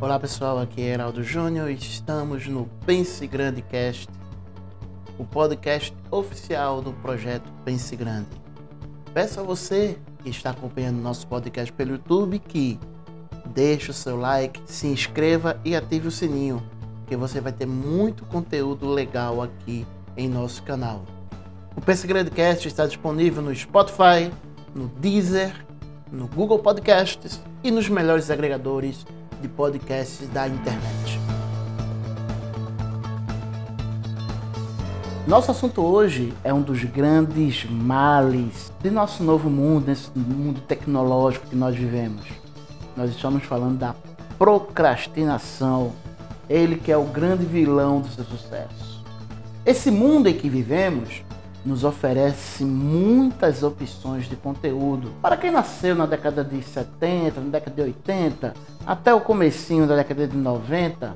Olá pessoal, aqui é Heraldo Júnior e estamos no Pense Grande Cast, o podcast oficial do projeto Pense Grande. Peço a você que está acompanhando nosso podcast pelo YouTube que deixe o seu like, se inscreva e ative o sininho, que você vai ter muito conteúdo legal aqui em nosso canal. O Pense Grande Cast está disponível no Spotify, no Deezer, no Google Podcasts e nos melhores agregadores de podcasts da internet. Nosso assunto hoje é um dos grandes males de nosso novo mundo, nesse mundo tecnológico que nós vivemos. Nós estamos falando da procrastinação, ele que é o grande vilão do seu sucesso. Esse mundo em que vivemos nos oferece muitas opções de conteúdo. Para quem nasceu na década de 70, na década de 80, até o comecinho da década de 90,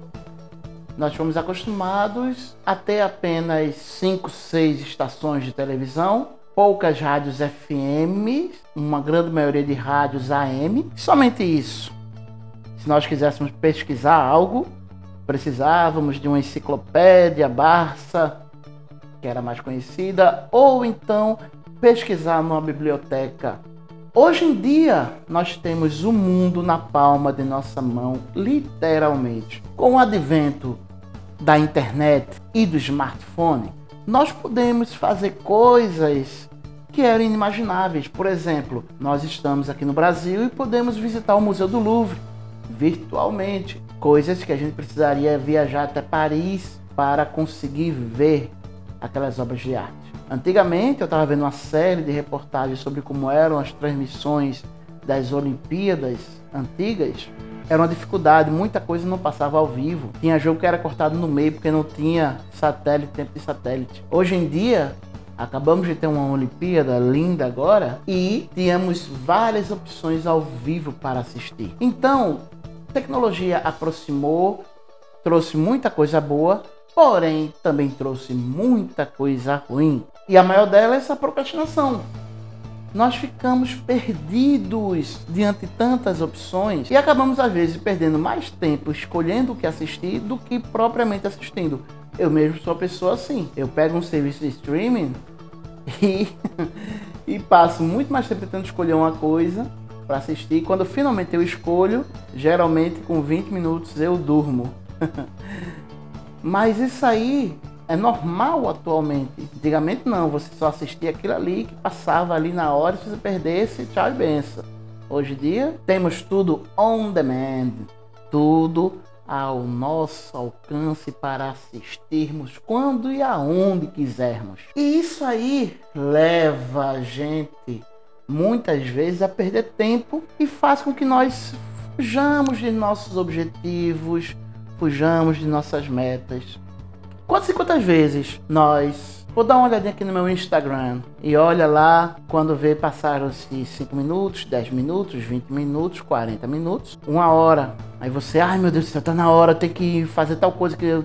nós fomos acostumados a ter apenas 5, 6 estações de televisão, poucas rádios FM, uma grande maioria de rádios AM, somente isso. Se nós quiséssemos pesquisar algo, precisávamos de uma enciclopédia Barça, que era mais conhecida, ou então pesquisar numa biblioteca. Hoje em dia, nós temos o mundo na palma de nossa mão, literalmente. Com o advento da internet e do smartphone, nós podemos fazer coisas que eram inimagináveis. Por exemplo, nós estamos aqui no Brasil e podemos visitar o Museu do Louvre virtualmente, coisas que a gente precisaria viajar até Paris para conseguir ver aquelas obras de arte. Antigamente eu estava vendo uma série de reportagens sobre como eram as transmissões das Olimpíadas antigas. Era uma dificuldade, muita coisa não passava ao vivo. Tinha jogo que era cortado no meio porque não tinha satélite, tempo de satélite. Hoje em dia, acabamos de ter uma Olimpíada linda agora e tínhamos várias opções ao vivo para assistir. Então, tecnologia aproximou, trouxe muita coisa boa, porém também trouxe muita coisa ruim. E a maior dela é essa procrastinação. Nós ficamos perdidos diante de tantas opções e acabamos às vezes perdendo mais tempo escolhendo o que assistir do que propriamente assistindo. Eu mesmo sou uma pessoa assim. Eu pego um serviço de streaming e, e passo muito mais tempo tentando escolher uma coisa para assistir. Quando finalmente eu escolho, geralmente com 20 minutos eu durmo. Mas isso aí é normal atualmente. Antigamente não, você só assistia aquilo ali que passava ali na hora, se você perdesse, tchau e benção. Hoje em dia temos tudo on demand, tudo ao nosso alcance para assistirmos quando e aonde quisermos. E isso aí leva a gente muitas vezes a perder tempo e faz com que nós fujamos de nossos objetivos, fujamos de nossas metas. Quantas e quantas vezes nós. Vou dar uma olhadinha aqui no meu Instagram e olha lá quando vê passaram-se 5 minutos, 10 minutos, 20 minutos, 40 minutos, uma hora. Aí você, ai meu Deus do céu, tá na hora, tem que fazer tal coisa que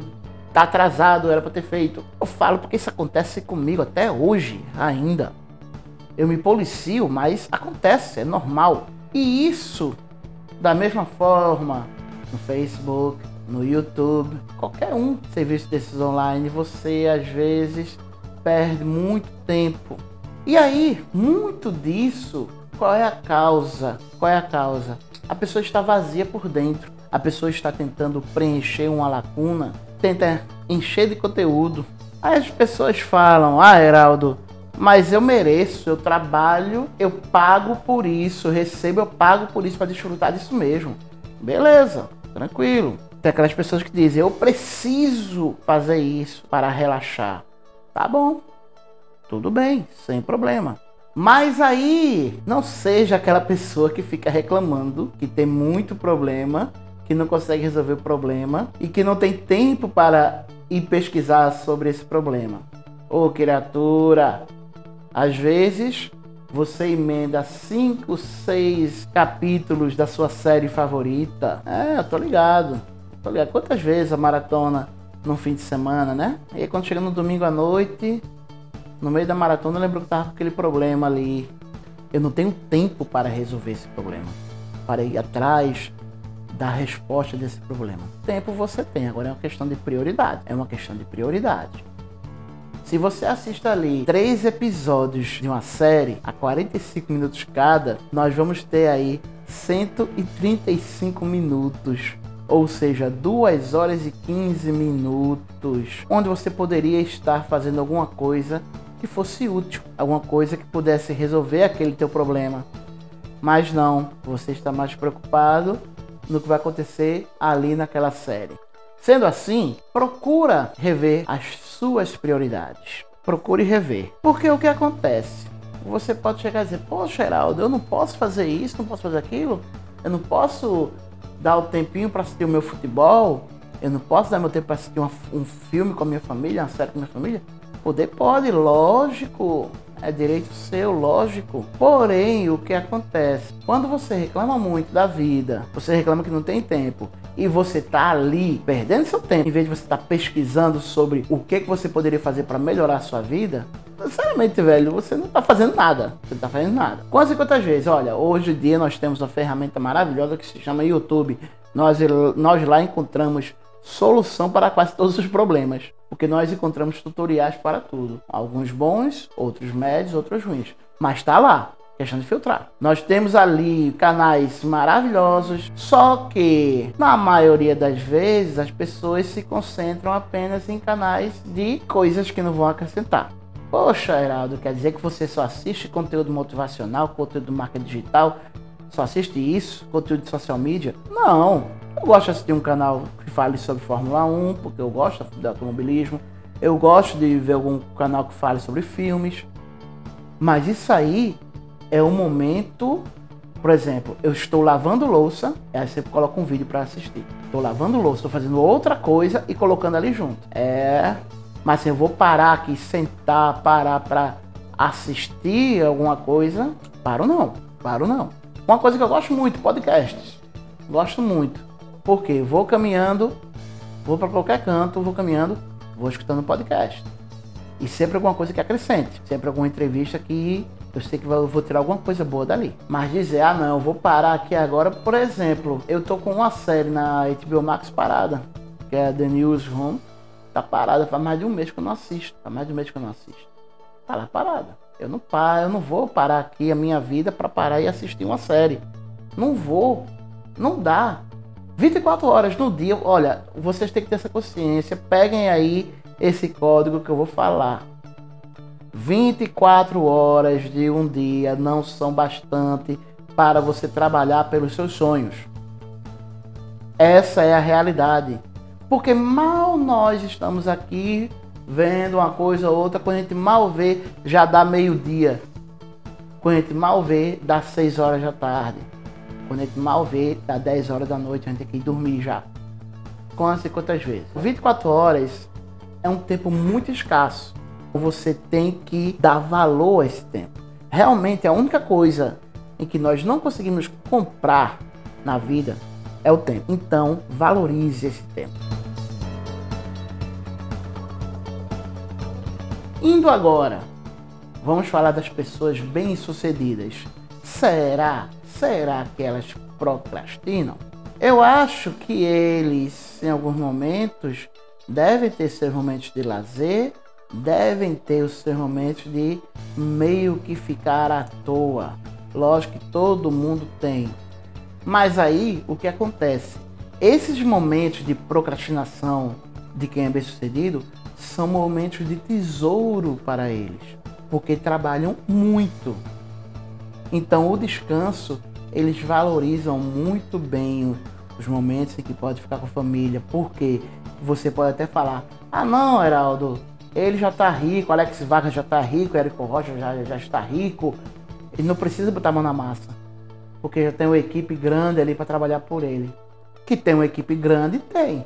tá atrasado, era para ter feito. Eu falo porque isso acontece comigo até hoje ainda. Eu me policio, mas acontece, é normal. E isso, da mesma forma, no Facebook, no YouTube, qualquer um serviço desses online, você às vezes perde muito tempo. E aí, muito disso, qual é a causa? Qual é a causa? A pessoa está vazia por dentro. A pessoa está tentando preencher uma lacuna, tenta encher de conteúdo. Aí as pessoas falam: "Ah, Heraldo, mas eu mereço, eu trabalho, eu pago por isso, recebo, eu pago por isso para desfrutar disso mesmo". Beleza, tranquilo. Tem aquelas pessoas que dizem, eu preciso fazer isso para relaxar. Tá bom, tudo bem, sem problema. Mas aí, não seja aquela pessoa que fica reclamando que tem muito problema, que não consegue resolver o problema e que não tem tempo para ir pesquisar sobre esse problema. Ô oh, criatura, às vezes você emenda cinco, seis capítulos da sua série favorita. É, eu tô ligado. Tô ligado. Quantas vezes a maratona no fim de semana, né? E aí quando chega no domingo à noite, no meio da maratona, eu lembro que tava com aquele problema ali. Eu não tenho tempo para resolver esse problema. Para ir atrás da resposta desse problema. Tempo você tem, agora é uma questão de prioridade. É uma questão de prioridade. Se você assiste ali três episódios de uma série a 45 minutos cada, nós vamos ter aí 135 minutos ou seja, 2 horas e 15 minutos, onde você poderia estar fazendo alguma coisa que fosse útil, alguma coisa que pudesse resolver aquele teu problema. Mas não, você está mais preocupado no que vai acontecer ali naquela série. Sendo assim, procura rever as suas prioridades. Procure rever. Porque o que acontece? Você pode chegar e dizer: Poxa, Geraldo, eu não posso fazer isso, não posso fazer aquilo, eu não posso dar o tempinho para assistir o meu futebol, eu não posso dar meu tempo para assistir uma, um filme com a minha família, uma série com a minha família. Poder pode, lógico. É direito seu, lógico. Porém, o que acontece? Quando você reclama muito da vida, você reclama que não tem tempo, e você tá ali perdendo seu tempo, em vez de você estar tá pesquisando sobre o que, que você poderia fazer para melhorar a sua vida, sinceramente, velho, você não tá fazendo nada. Você não tá fazendo nada. Quantas e quantas vezes? Olha, hoje em dia nós temos uma ferramenta maravilhosa que se chama YouTube. Nós, nós lá encontramos solução para quase todos os problemas, porque nós encontramos tutoriais para tudo. Alguns bons, outros médios, outros ruins. Mas está lá, questão de filtrar. Nós temos ali canais maravilhosos, só que na maioria das vezes as pessoas se concentram apenas em canais de coisas que não vão acrescentar. Poxa, Heraldo, quer dizer que você só assiste conteúdo motivacional, conteúdo do marketing digital, só assiste isso, conteúdo de social media? Não. Eu gosto de assistir um canal que fale sobre Fórmula 1, porque eu gosto de automobilismo. Eu gosto de ver algum canal que fale sobre filmes. Mas isso aí é o momento, por exemplo, eu estou lavando louça, aí você coloca um vídeo para assistir. Estou lavando louça, estou fazendo outra coisa e colocando ali junto. É, mas assim, eu vou parar aqui, sentar, parar para assistir alguma coisa, paro não, paro não. Uma coisa que eu gosto muito, podcasts. Gosto muito. Porque vou caminhando, vou para qualquer canto, vou caminhando, vou escutando podcast. E sempre alguma coisa que acrescente. Sempre alguma entrevista que eu sei que vou tirar alguma coisa boa dali. Mas dizer, ah não, eu vou parar aqui agora, por exemplo, eu tô com uma série na HBO Max parada, que é The Newsroom. Tá parada faz mais de um mês que eu não assisto. Faz mais de um mês que eu não assisto. Tá lá parada. Eu não paro, eu não vou parar aqui a minha vida para parar e assistir uma série. Não vou. Não dá. 24 horas no dia, olha, vocês têm que ter essa consciência. Peguem aí esse código que eu vou falar. 24 horas de um dia não são bastante para você trabalhar pelos seus sonhos. Essa é a realidade. Porque mal nós estamos aqui vendo uma coisa ou outra, quando a gente mal vê, já dá meio-dia. Quando a gente mal vê, dá 6 horas da tarde. Quando a gente mal vê, dá 10 horas da noite, a gente tem que ir dormir já. Quantas e quantas vezes? 24 horas é um tempo muito escasso. Você tem que dar valor a esse tempo. Realmente, a única coisa em que nós não conseguimos comprar na vida é o tempo. Então, valorize esse tempo. Indo agora, vamos falar das pessoas bem-sucedidas. Será Será que elas procrastinam? Eu acho que eles, em alguns momentos, devem ter seus momentos de lazer, devem ter os seus momentos de meio que ficar à toa. Lógico que todo mundo tem. Mas aí o que acontece? Esses momentos de procrastinação de quem é bem sucedido são momentos de tesouro para eles, porque trabalham muito. Então o descanso eles valorizam muito bem os momentos em que pode ficar com a família, porque você pode até falar: ah, não, Heraldo, ele já está rico, Alex Vargas já está rico, Érico Rocha já, já está rico, ele não precisa botar a mão na massa, porque já tem uma equipe grande ali para trabalhar por ele. Que tem uma equipe grande, tem.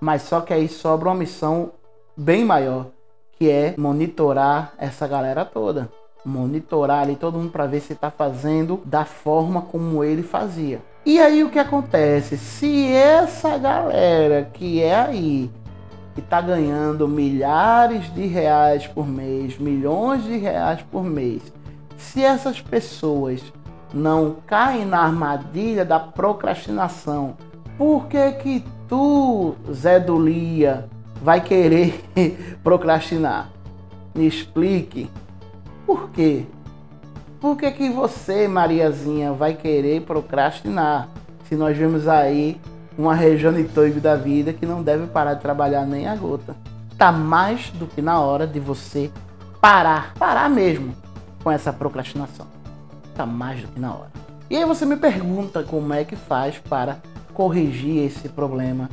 Mas só que aí sobra uma missão bem maior, que é monitorar essa galera toda monitorar ali todo mundo para ver se está fazendo da forma como ele fazia. E aí o que acontece? Se essa galera que é aí que está ganhando milhares de reais por mês, milhões de reais por mês, se essas pessoas não caem na armadilha da procrastinação. Por que que tu, Zé do Lia, vai querer procrastinar? Me explique. Por quê? Por que, que você, Mariazinha, vai querer procrastinar? Se nós vemos aí uma região de da vida que não deve parar de trabalhar nem a gota. Tá mais do que na hora de você parar, parar mesmo com essa procrastinação. Tá mais do que na hora. E aí você me pergunta como é que faz para corrigir esse problema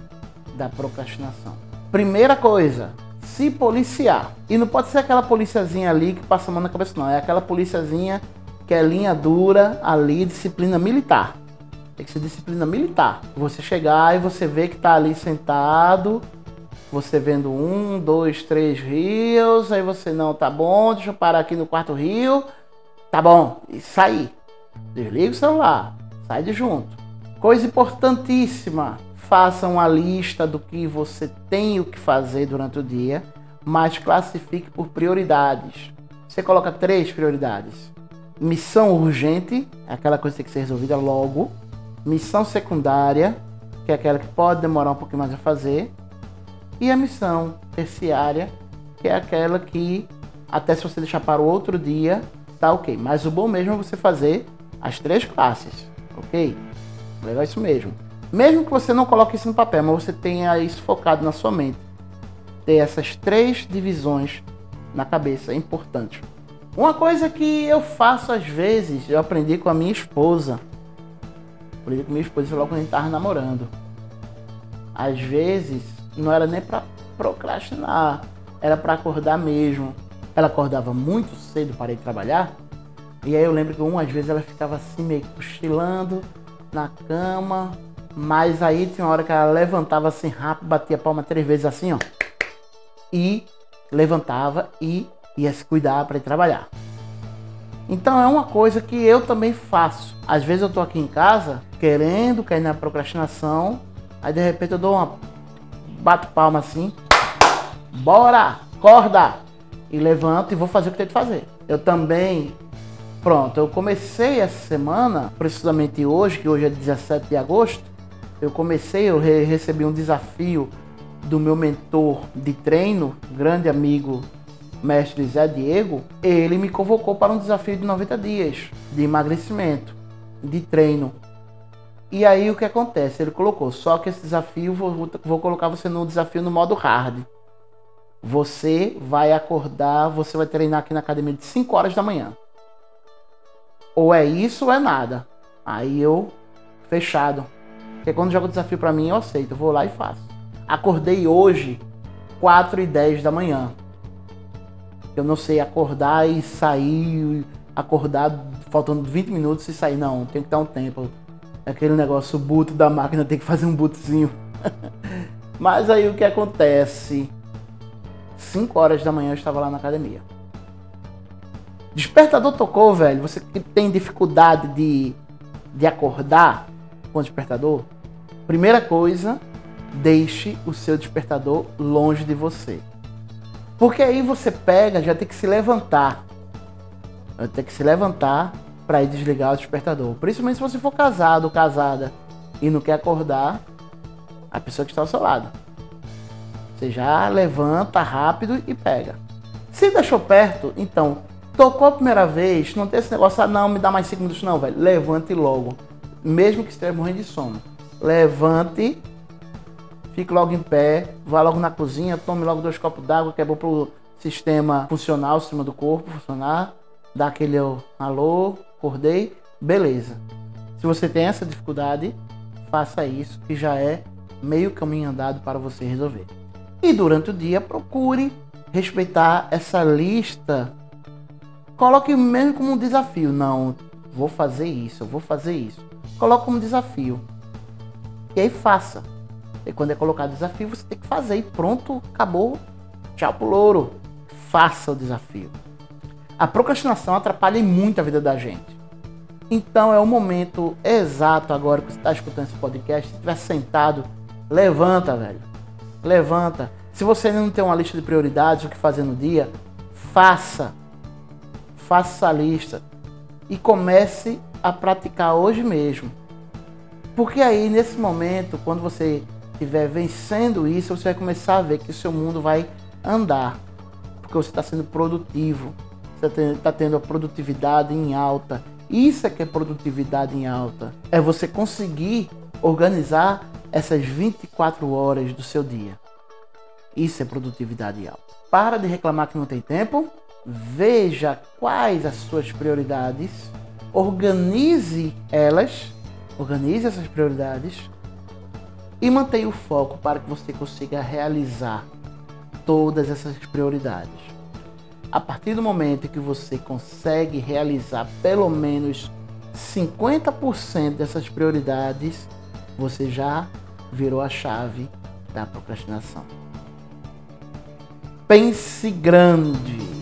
da procrastinação. Primeira coisa, se policiar. E não pode ser aquela policiazinha ali que passa a mão na cabeça, não. É aquela policiazinha que é linha dura ali, disciplina militar. Tem que ser disciplina militar. Você chegar e você vê que tá ali sentado, você vendo um, dois, três rios, aí você não, tá bom, deixa eu parar aqui no quarto rio, tá bom, e sair. Desliga o celular, sai de junto. Coisa importantíssima, faça uma lista do que você tem o que fazer durante o dia, mas classifique por prioridades. Você coloca três prioridades. Missão urgente, é aquela coisa que tem que ser resolvida logo. Missão secundária, que é aquela que pode demorar um pouquinho mais a fazer. E a missão terciária, que é aquela que, até se você deixar para o outro dia, tá ok. Mas o bom mesmo é você fazer as três classes, ok? Legal isso mesmo. Mesmo que você não coloque isso no papel, mas você tenha isso focado na sua mente. Ter essas três divisões na cabeça é importante. Uma coisa que eu faço às vezes, eu aprendi com a minha esposa. Aprendi com minha esposa logo quando a gente estava namorando. Às vezes, não era nem para procrastinar, era para acordar mesmo. Ela acordava muito cedo para ir trabalhar. E aí eu lembro que umas vezes ela ficava assim meio cochilando na cama, mas aí tinha uma hora que ela levantava assim rápido, batia a palma três vezes assim, ó. E levantava e ia se cuidar para ir trabalhar. Então é uma coisa que eu também faço. Às vezes eu tô aqui em casa querendo cair na procrastinação, aí de repente eu dou uma bato palma assim, bora, acorda e levanto e vou fazer o que tem que fazer. Eu também Pronto, eu comecei essa semana, precisamente hoje, que hoje é 17 de agosto, eu comecei, eu re recebi um desafio do meu mentor de treino, grande amigo, mestre Zé Diego, ele me convocou para um desafio de 90 dias de emagrecimento, de treino. E aí o que acontece? Ele colocou, só que esse desafio, vou, vou colocar você no desafio no modo hard. Você vai acordar, você vai treinar aqui na academia de 5 horas da manhã. Ou é isso ou é nada. Aí eu, fechado. Porque quando joga o desafio para mim, eu aceito. Eu vou lá e faço. Acordei hoje, 4 e 10 da manhã. Eu não sei acordar e sair, acordar faltando 20 minutos e sair. Não, tem que dar um tempo. Aquele negócio, o boot da máquina tem que fazer um bootzinho. Mas aí o que acontece? 5 horas da manhã eu estava lá na academia. Despertador tocou, velho. Você que tem dificuldade de, de acordar com o despertador, primeira coisa, deixe o seu despertador longe de você. Porque aí você pega, já tem que se levantar. Ter que se levantar para ir desligar o despertador. Principalmente se você for casado ou casada e não quer acordar a pessoa que está ao seu lado. Você já levanta rápido e pega. Se deixou perto, então Tocou a primeira vez, não tem esse negócio, ah, não, me dá mais cinco minutos, não, velho. Levante logo. Mesmo que esteja morrendo de sono. Levante, fique logo em pé, vá logo na cozinha, tome logo dois copos d'água, que é bom pro sistema funcional, o sistema do corpo funcionar. Dá aquele alô, acordei, beleza. Se você tem essa dificuldade, faça isso, que já é meio caminho andado para você resolver. E durante o dia, procure respeitar essa lista Coloque mesmo como um desafio. Não, vou fazer isso, vou fazer isso. Coloque como desafio. E aí faça. E quando é colocado desafio, você tem que fazer. E pronto, acabou. Tchau pro louro. Faça o desafio. A procrastinação atrapalha muito a vida da gente. Então é o momento exato agora que você está escutando esse podcast. Se estiver sentado, levanta, velho. Levanta. Se você ainda não tem uma lista de prioridades, o que fazer no dia, faça faça essa lista e comece a praticar hoje mesmo. Porque aí, nesse momento, quando você estiver vencendo isso, você vai começar a ver que o seu mundo vai andar. Porque você está sendo produtivo, você está tendo a produtividade em alta. Isso é que é produtividade em alta. É você conseguir organizar essas 24 horas do seu dia. Isso é produtividade alta. Para de reclamar que não tem tempo. Veja quais as suas prioridades. Organize elas. Organize essas prioridades. E mantenha o foco para que você consiga realizar todas essas prioridades. A partir do momento que você consegue realizar pelo menos 50% dessas prioridades, você já virou a chave da procrastinação. Pense grande.